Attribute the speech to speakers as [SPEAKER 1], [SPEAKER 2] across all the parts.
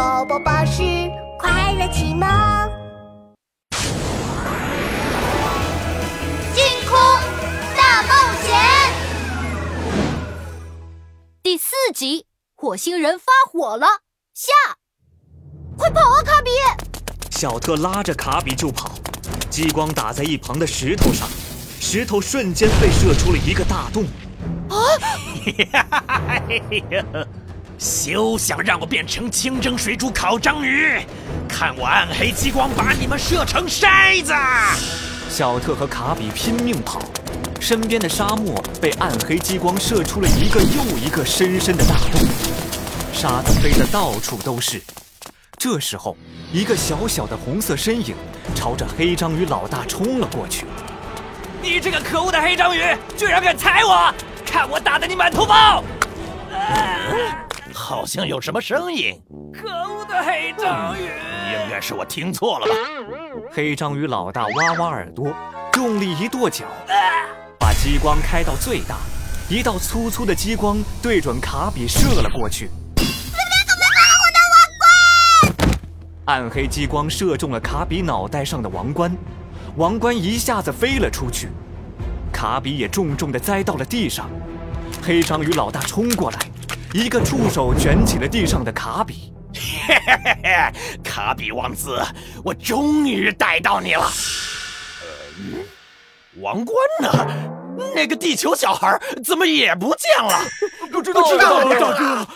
[SPEAKER 1] 宝宝巴士快乐启蒙，
[SPEAKER 2] 星空大冒险
[SPEAKER 3] 第四集：火星人发火了。下，快跑啊，卡比！
[SPEAKER 4] 小特拉着卡比就跑，激光打在一旁的石头上，石头瞬间被射出了一个大洞。
[SPEAKER 5] 啊！休想让我变成清蒸水煮烤章鱼！看我暗黑激光把你们射成筛子！
[SPEAKER 4] 小特和卡比拼命跑，身边的沙漠被暗黑激光射出了一个又一个深深的大洞，沙子飞得到处都是。这时候，一个小小的红色身影朝着黑章鱼老大冲了过去。
[SPEAKER 5] 你这个可恶的黑章鱼，居然敢踩我！看我打得你满头包！好像有什么声音。可恶的黑章鱼！应该是我听错了吧？
[SPEAKER 4] 黑章鱼老大挖挖耳朵，用力一跺脚，把激光开到最大，一道粗粗的激光对准卡比射了过去。暗黑激光射中了卡比脑袋上的王冠，王冠一下子飞了出去，卡比也重重的栽到了地上。黑章鱼老大冲过来，一个触手卷起了地上的卡比。
[SPEAKER 5] 嘿嘿嘿嘿，卡比王子，我终于逮到你了。呃，王冠呢？那个地球小孩怎么也不见了？
[SPEAKER 4] 不知道，知道，大哥。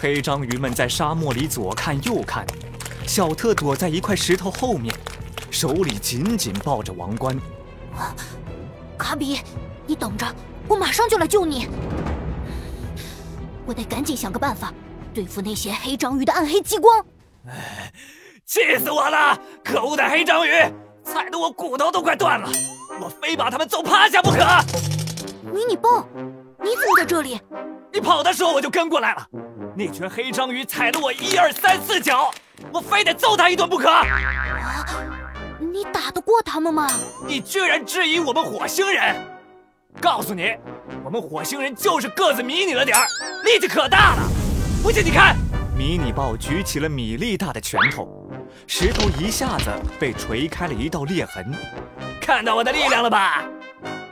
[SPEAKER 4] 黑章鱼们在沙漠里左看右看。小特躲在一块石头后面，手里紧紧抱着王冠。
[SPEAKER 3] 卡比，你等着，我马上就来救你。我得赶紧想个办法对付那些黑章鱼的暗黑激光。
[SPEAKER 5] 哎，气死我了！可恶的黑章鱼，踩得我骨头都快断了，我非把他们揍趴下不可。
[SPEAKER 3] 迷你豹，你怎么在这里？
[SPEAKER 5] 你跑的时候我就跟过来了。那群黑章鱼踩了我一二三四脚。我非得揍他一顿不可！啊，
[SPEAKER 3] 你打得过他们吗？
[SPEAKER 5] 你居然质疑我们火星人！告诉你，我们火星人就是个子迷你了点儿，力气可大了。不信你看，
[SPEAKER 4] 迷你豹举起了米粒大的拳头，石头一下子被锤开了一道裂痕。
[SPEAKER 5] 看到我的力量了吧？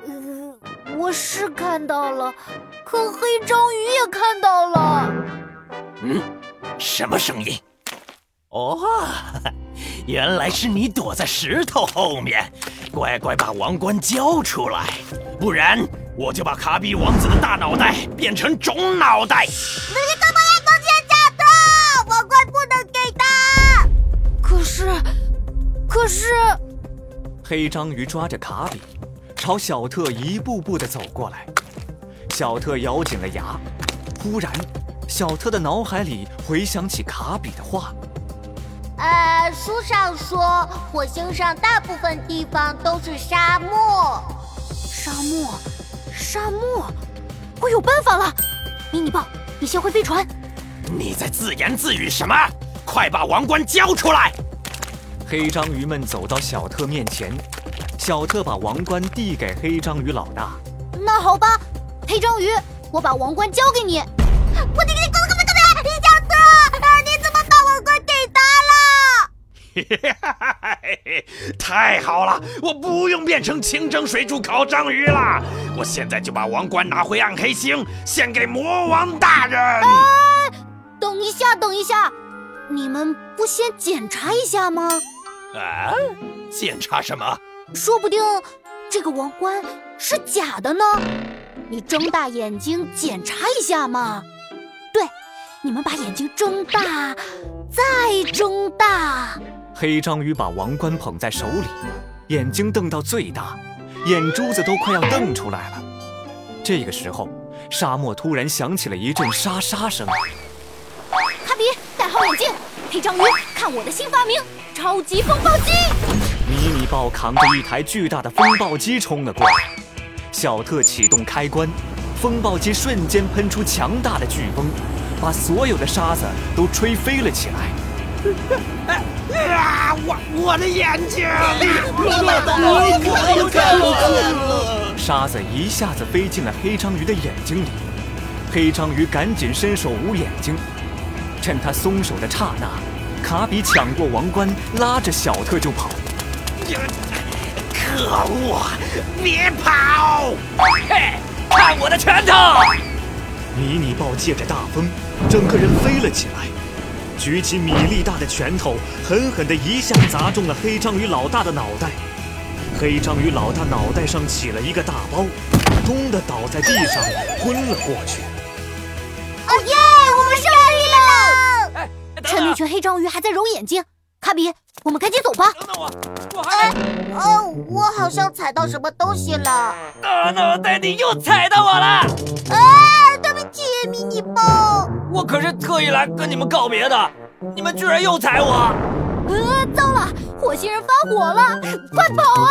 [SPEAKER 3] 呃，我是看到了，可黑章鱼也看到了。
[SPEAKER 5] 嗯，什么声音？哦，原来是你躲在石头后面，乖乖把王冠交出来，不然我就把卡比王子的大脑袋变成肿脑袋。你
[SPEAKER 1] 怎么也攻击小特？王冠不能给他。
[SPEAKER 3] 可是，可是，
[SPEAKER 4] 黑章鱼抓着卡比，朝小特一步步的走过来。小特咬紧了牙，忽然，小特的脑海里回想起卡比的话。
[SPEAKER 1] 呃，书上说火星上大部分地方都是沙漠。
[SPEAKER 3] 沙漠，沙漠，我有办法了！迷你豹，你先回飞船。
[SPEAKER 5] 你在自言自语什么？快把王冠交出来！
[SPEAKER 4] 黑章鱼们走到小特面前，小特把王冠递给黑章鱼老大。
[SPEAKER 3] 那好吧，黑章鱼，我把王冠交给你。
[SPEAKER 1] 我给
[SPEAKER 5] 太好了，我不用变成清蒸水煮烤章鱼了。我现在就把王冠拿回暗黑星，献给魔王大人。
[SPEAKER 3] 哎，等一下，等一下，你们不先检查一下吗？
[SPEAKER 5] 啊？检查什么？
[SPEAKER 3] 说不定这个王冠是假的呢。你睁大眼睛检查一下嘛。对，你们把眼睛睁大，再睁大。
[SPEAKER 4] 黑章鱼把王冠捧在手里，眼睛瞪到最大，眼珠子都快要瞪出来了。这个时候，沙漠突然响起了一阵沙沙声。
[SPEAKER 3] 哈比，戴好眼镜。黑章鱼，看我的新发明——超级风暴机！
[SPEAKER 4] 迷你豹扛着一台巨大的风暴机冲了过来。小特启动开关，风暴机瞬间喷出强大的飓风，把所有的沙子都吹飞了起来。
[SPEAKER 5] 啊！我我的眼睛！
[SPEAKER 4] 沙子一下子飞进了黑章鱼的眼睛里，黑章鱼赶紧伸手捂眼睛。趁他松手的刹那，卡比抢过王冠，拉着小特就跑。
[SPEAKER 5] 可恶！别跑！嘿，看我的拳头！
[SPEAKER 4] 迷你豹借着大风，整个人飞了起来，举起米粒大的拳头，狠狠地一下砸中了黑章鱼老大的脑袋。黑章鱼老大脑袋上起了一个大包，咚的倒在地上，昏了过去。
[SPEAKER 1] 哦耶！我们胜利了！
[SPEAKER 3] 趁那群黑章鱼还在揉眼睛，卡比，我们赶紧走吧。
[SPEAKER 5] 等等我，我还……
[SPEAKER 1] 哦，我好像踩到什么东西了。
[SPEAKER 5] 大脑袋，你又踩到我了！
[SPEAKER 1] 啊，迷你包。
[SPEAKER 5] 我可是特意来跟你们告别的，你们居然又踩我！
[SPEAKER 3] 呃，糟了，火星人发火了，快跑啊！